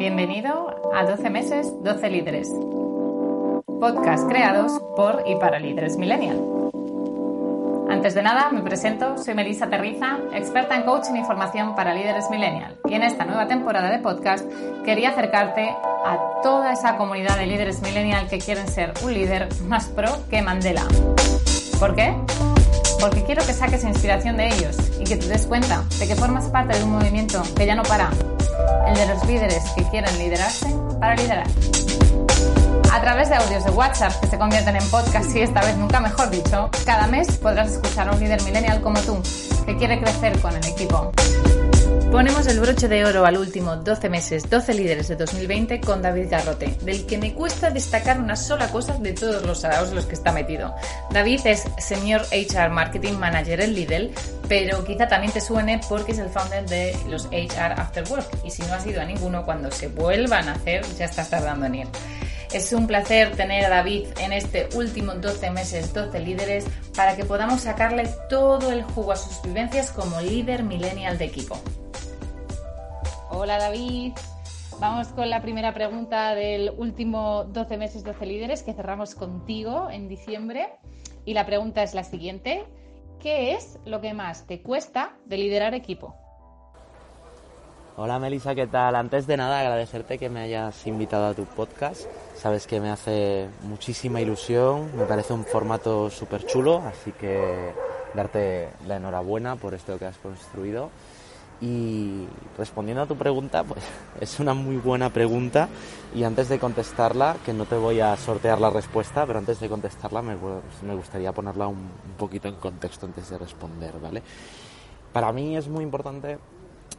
Bienvenido a 12 meses, 12 líderes. Podcast creados por y para líderes millennial. Antes de nada, me presento, soy Melissa Terriza, experta en coaching y formación para líderes millennial. Y en esta nueva temporada de podcast quería acercarte a toda esa comunidad de líderes millennial que quieren ser un líder más pro que Mandela. ¿Por qué? Porque quiero que saques inspiración de ellos y que te des cuenta de que formas parte de un movimiento que ya no para, el de los líderes que quieren liderarse para liderar. A través de audios de WhatsApp que se convierten en podcast y esta vez nunca mejor dicho, cada mes podrás escuchar a un líder millennial como tú, que quiere crecer con el equipo. Ponemos el broche de oro al último 12 meses, 12 líderes de 2020 con David Garrote, del que me cuesta destacar una sola cosa de todos los araos los que está metido. David es Senior HR Marketing Manager en Lidl, pero quizá también te suene porque es el founder de los HR After Work y si no has ido a ninguno, cuando se vuelvan a hacer ya estás tardando en ir. Es un placer tener a David en este último 12 meses, 12 líderes, para que podamos sacarle todo el jugo a sus vivencias como líder millennial de equipo. Hola David, vamos con la primera pregunta del último 12 meses, 12 líderes que cerramos contigo en diciembre. Y la pregunta es la siguiente, ¿qué es lo que más te cuesta de liderar equipo? Hola Melissa, ¿qué tal? Antes de nada agradecerte que me hayas invitado a tu podcast. Sabes que me hace muchísima ilusión, me parece un formato súper chulo, así que darte la enhorabuena por esto que has construido. Y respondiendo a tu pregunta, pues es una muy buena pregunta y antes de contestarla, que no te voy a sortear la respuesta, pero antes de contestarla me, me gustaría ponerla un, un poquito en contexto antes de responder, ¿vale? Para mí es muy importante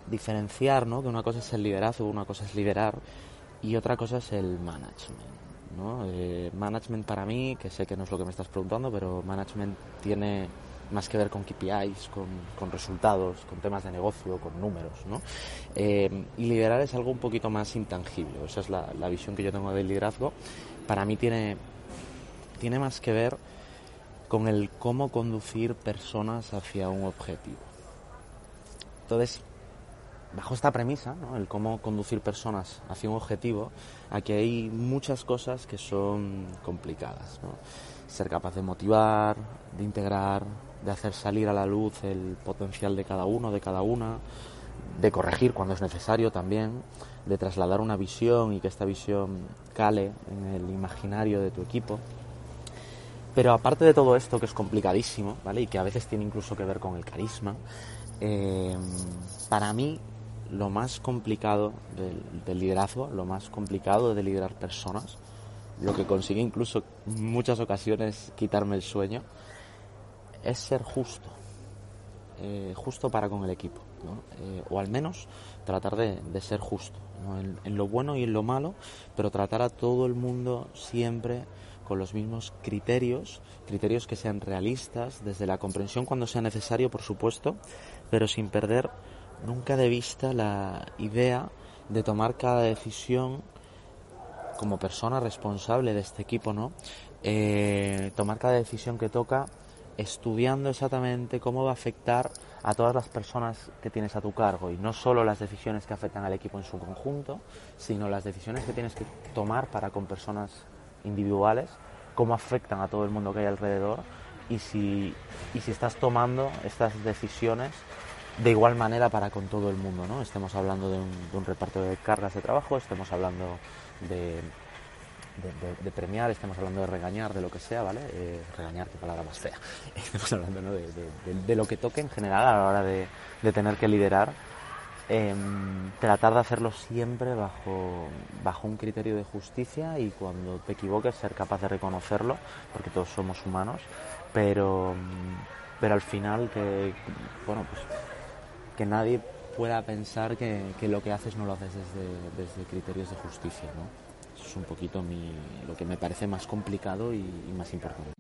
diferenciar, ¿no? Que una cosa es el liderazgo, una cosa es liderar y otra cosa es el management. Eh, management para mí, que sé que no es lo que me estás preguntando, pero management tiene más que ver con KPIs, con, resultados, con temas de negocio, con números, ¿no? Eh, y liderar es algo un poquito más intangible, esa es la, la visión que yo tengo del liderazgo. Para mí tiene, tiene más que ver con el cómo conducir personas hacia un objetivo. Entonces, bajo esta premisa, ¿no? el cómo conducir personas hacia un objetivo, aquí hay muchas cosas que son complicadas. ¿no? Ser capaz de motivar, de integrar, de hacer salir a la luz el potencial de cada uno, de cada una, de corregir cuando es necesario también, de trasladar una visión y que esta visión cale en el imaginario de tu equipo. Pero aparte de todo esto, que es complicadísimo, ¿vale? Y que a veces tiene incluso que ver con el carisma, eh, para mí lo más complicado del, del, liderazgo, lo más complicado de liderar personas, lo que consigue incluso en muchas ocasiones quitarme el sueño, es ser justo, eh, justo para con el equipo, ¿no? eh, o al menos tratar de, de ser justo, ¿no? en, en, lo bueno y en lo malo, pero tratar a todo el mundo siempre con los mismos criterios, criterios que sean realistas, desde la comprensión cuando sea necesario, por supuesto, pero sin perder nunca de vista la idea de tomar cada decisión como persona responsable de este equipo, ¿no? Eh, tomar cada decisión que toca estudiando exactamente cómo va a afectar a todas las personas que tienes a tu cargo y no solo las decisiones que afectan al equipo en su conjunto, sino las decisiones que tienes que tomar para con personas individuales, cómo afectan a todo el mundo que hay alrededor y si, y si estás tomando estas decisiones de igual manera para con todo el mundo, ¿no? Estemos hablando de un, de un reparto de cargas de trabajo, estemos hablando de, de, premiar, estemos hablando de regañar, de lo que sea, ¿vale? Eh, regañar, qué palabra más fea. Estamos hablando ¿no? de, lo que toque en general a la hora de, tener que liderar. Eh, tratar de hacerlo siempre bajo, bajo un criterio de justicia y cuando te equivoques ser capaz de reconocerlo, porque todos somos humanos, pero, pero al final que, bueno, pues que nadie pueda pensar que, lo que haces no lo haces desde, desde criterios de justicia, ¿no? Es un poquito mi, lo que me parece más complicado y, más importante.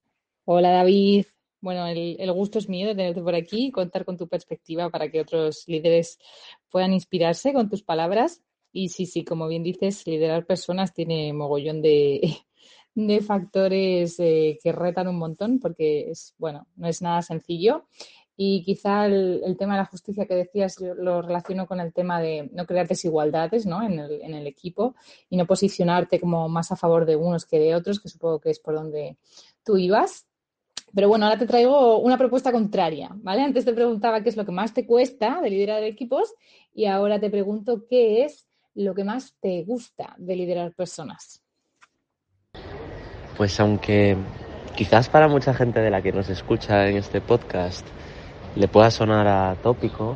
Hola David, bueno, el, el, gusto es mío de tenerte por aquí y contar con tu perspectiva para que otros líderes puedan inspirarse con tus palabras. Y sí, sí, como bien dices, liderar personas tiene mogollón de, de factores eh, que retan un montón porque es, bueno, no es nada sencillo. Y quizá el, tema de la justicia que decías lo relaciono con el tema de no crear desigualdades ¿no? En, el, en el equipo y no posicionarte como más a favor de unos que de otros, que supongo que es por donde tú ibas. Pero bueno, ahora te traigo una propuesta contraria, ¿vale? Antes te preguntaba qué es lo que más te cuesta de liderar equipos y ahora te pregunto qué es lo que más te gusta de liderar personas. Pues aunque quizás para mucha gente de la que nos escucha en este podcast le pueda sonar atópico,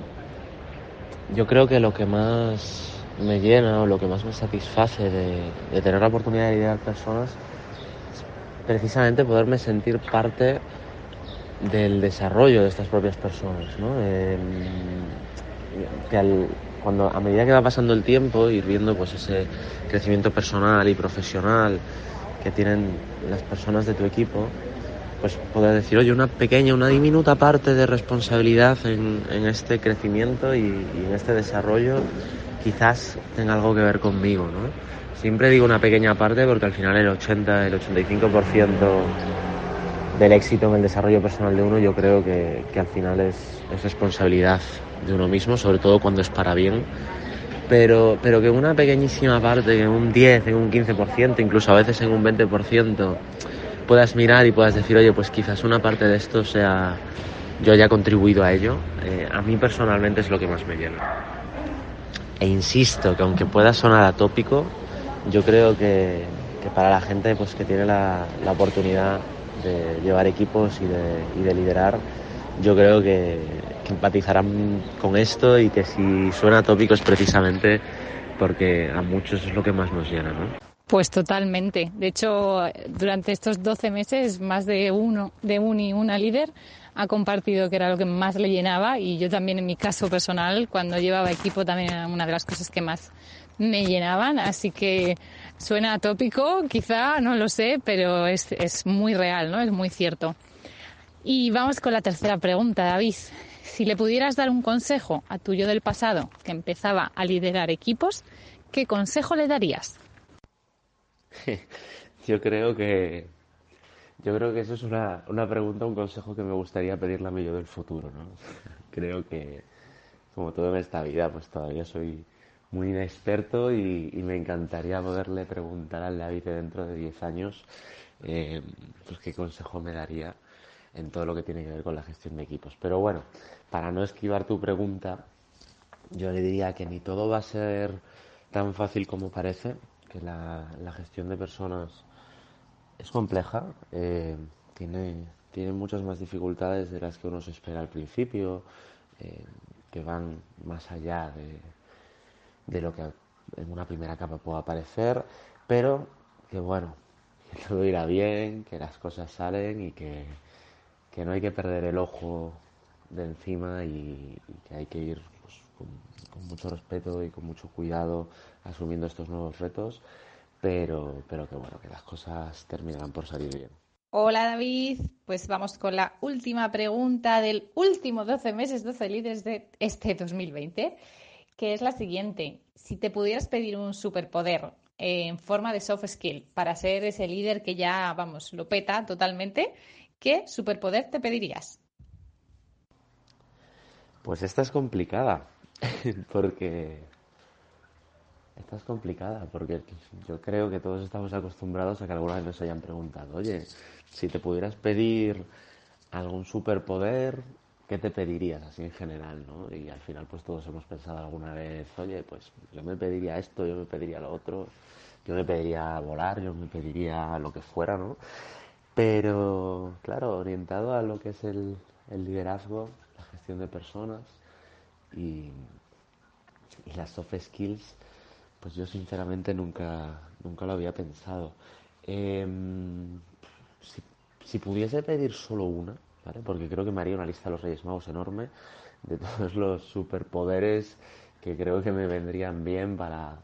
yo creo que lo que más me llena o lo que más me satisface de, tener la oportunidad de liderar personas es precisamente poderme sentir parte del desarrollo de estas propias personas, ¿no? que cuando a medida que va pasando el tiempo ir viendo pues ese crecimiento personal y profesional que tienen las personas de tu equipo, pues poder decir, oye, una pequeña, una diminuta parte de responsabilidad en, este crecimiento y, en este desarrollo quizás tenga algo que ver conmigo, ¿no? Siempre digo una pequeña parte porque al final el 80, el 85% del éxito en el desarrollo personal de uno yo creo que, al final es, es responsabilidad de uno mismo, sobre todo cuando es para bien pero, pero que una pequeñísima parte, en un 10, en un 15%, incluso a veces en un 20%, puedas mirar y puedas decir, oye, pues quizás una parte de esto sea, yo haya contribuido a ello, eh, a mí personalmente es lo que más me llena. E insisto que aunque pueda sonar atópico, yo creo que, que para la gente pues, que tiene la, la oportunidad de llevar equipos y de, y de liderar, yo creo que, que empatizarán con esto y que si suena tópico es precisamente porque a muchos es lo que más nos llena, ¿no? Pues totalmente. De hecho, durante estos 12 meses, más de uno, de un y una líder ha compartido que era lo que más le llenaba y yo también en mi caso personal, cuando llevaba equipo, también era una de las cosas que más me llenaban. Así que suena atópico, quizá, no lo sé, pero es, es muy real, ¿no? Es muy cierto. Y vamos con la tercera pregunta, David. Si le pudieras dar un consejo a tu yo del pasado que empezaba a liderar equipos, ¿qué consejo le darías? Yo creo que yo creo que eso es una, una pregunta, un consejo que me gustaría pedirle a mi yo del futuro, ¿no? Creo que, como todo en esta vida, pues todavía soy muy inexperto y, me encantaría poderle preguntar al David dentro de 10 años eh, pues qué consejo me daría en todo lo que tiene que ver con la gestión de equipos. Pero bueno, para no esquivar tu pregunta, yo le diría que ni todo va a ser tan fácil como parece, que la, gestión de personas es compleja, eh, tiene, tiene muchas más dificultades de las que uno se espera al principio, eh, que van más allá de, de lo que en una primera capa pueda parecer, pero que bueno, que todo irá bien, que las cosas salen y que, que no hay que perder el ojo de encima y, que hay que ir con, mucho respeto y con mucho cuidado asumiendo estos nuevos retos, pero, pero que bueno, que las cosas terminarán por salir bien. Hola David, pues vamos con la última pregunta del último 12 meses, 12 líderes de este 2020, que es la siguiente. Si te pudieras pedir un superpoder en forma de soft skill para ser ese líder que ya, vamos, lo peta totalmente, ¿Qué superpoder te pedirías? Pues esta es complicada, porque esta es complicada, porque yo creo que todos estamos acostumbrados a que alguna vez nos hayan preguntado, oye, si te pudieras pedir algún superpoder, ¿qué te pedirías así en general, no? Y al final pues todos hemos pensado alguna vez, oye, pues yo me pediría esto, yo me pediría lo otro, yo me pediría volar, yo me pediría lo que fuera, ¿no? pero claro, orientado a lo que es el, liderazgo, la gestión de personas y, las soft skills, pues yo sinceramente nunca, nunca lo había pensado. Em, si, pudiese pedir solo una, ¿vale? porque creo que me haría una lista de los Reyes Magos enorme, de todos los superpoderes que creo que me vendrían bien para,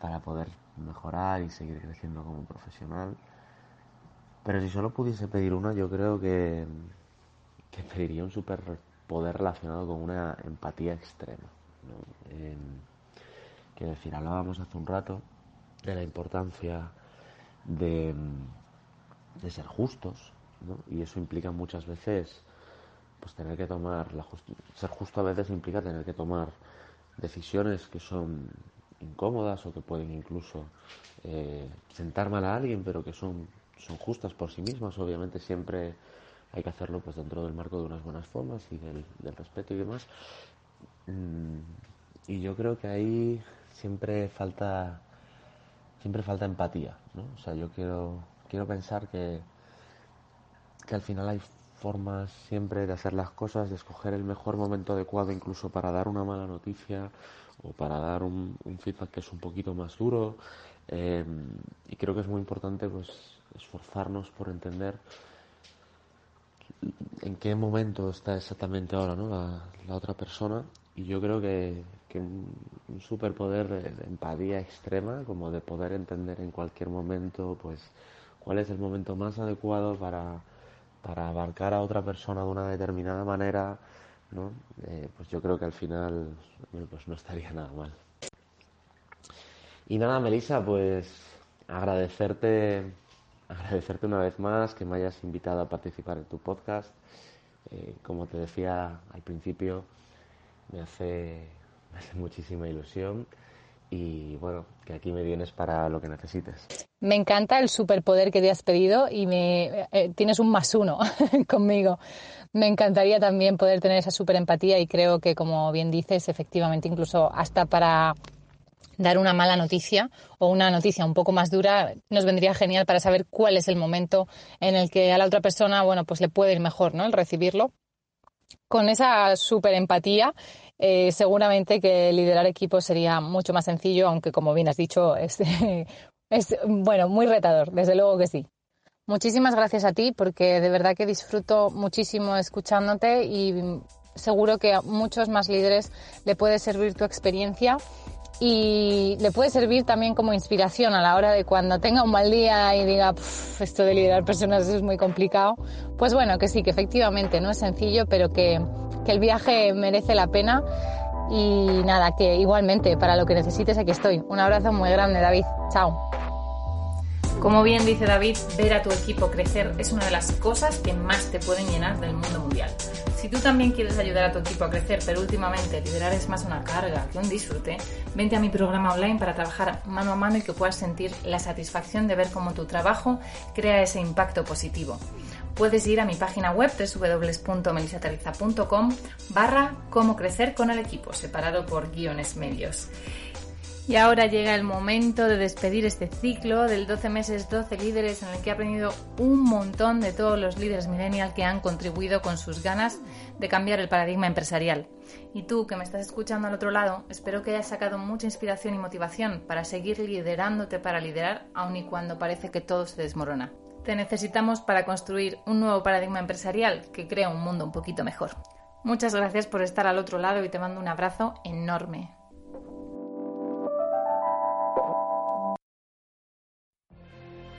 para poder mejorar y seguir creciendo como profesional. Pero si solo pudiese pedir una, yo creo que, que pediría un superpoder relacionado con una empatía extrema. ¿no? Quiero decir, hablábamos hace un rato de la importancia de, ser justos, ¿no? y eso implica muchas veces pues tener que tomar la ser justo a veces implica tener que tomar decisiones que son incómodas o que pueden incluso eh, sentar mal a alguien pero que son son justas por sí mismas obviamente siempre hay que hacerlo pues dentro del marco de unas buenas formas y del, respeto y demás mm, y yo creo que ahí siempre falta siempre falta empatía ¿no? o sea yo quiero quiero pensar que que al final hay formas siempre de hacer las cosas, de escoger el mejor momento adecuado incluso para dar una mala noticia o para dar un, un feedback que es un poquito más duro. Eh, y creo que es muy importante pues esforzarnos por entender en qué momento está exactamente ahora ¿no? la, otra persona y yo creo que, que un, superpoder de, de, empatía extrema como de poder entender en cualquier momento pues cuál es el momento más adecuado para para abarcar a otra persona de una determinada manera, ¿no? Eh, pues yo creo que al final pues no estaría nada mal. Y nada, Melissa, pues agradecerte, agradecerte una vez más que me hayas invitado a participar en tu podcast. Eh, como te decía al principio, me hace, me hace muchísima ilusión y bueno, que aquí me vienes para lo que necesites. Me encanta el superpoder que te has pedido y me eh, tienes un más uno conmigo. Me encantaría también poder tener esa super empatía y creo que, como bien dices, efectivamente, incluso hasta para dar una mala noticia o una noticia un poco más dura, nos vendría genial para saber cuál es el momento en el que a la otra persona, bueno, pues le puede ir mejor, ¿no? El recibirlo. Con esa super empatía eh, seguramente que liderar equipos sería mucho más sencillo, aunque como bien has dicho, es, es bueno, muy retador, desde luego que sí. Muchísimas gracias a ti porque de verdad que disfruto muchísimo escuchándote y seguro que a muchos más líderes le puede servir tu experiencia y le puede servir también como inspiración a la hora de cuando tenga un mal día y diga, esto de liderar personas es muy complicado. Pues bueno, que sí, que efectivamente no es sencillo, pero que que el viaje merece la pena y nada, que igualmente para lo que necesites aquí estoy. Un abrazo muy grande, David. Chao. Como bien dice David, ver a tu equipo crecer es una de las cosas que más te pueden llenar del mundo mundial. Si tú también quieres ayudar a tu equipo a crecer, pero últimamente liderar es más una carga que un disfrute, vente a mi programa online para trabajar mano a mano y que puedas sentir la satisfacción de ver cómo tu trabajo crea ese impacto positivo puedes ir a mi página web www.melisaterriza.com barra cómo crecer con el equipo, separado por guiones medios. Y ahora llega el momento de despedir este ciclo del 12 meses, 12 líderes en el que he aprendido un montón de todos los líderes millennial que han contribuido con sus ganas de cambiar el paradigma empresarial. Y tú que me estás escuchando al otro lado, espero que hayas sacado mucha inspiración y motivación para seguir liderándote para liderar, aun y cuando parece que todo se desmorona. Te necesitamos para construir un nuevo paradigma empresarial que crea un mundo un poquito mejor. Muchas gracias por estar al otro lado y te mando un abrazo enorme.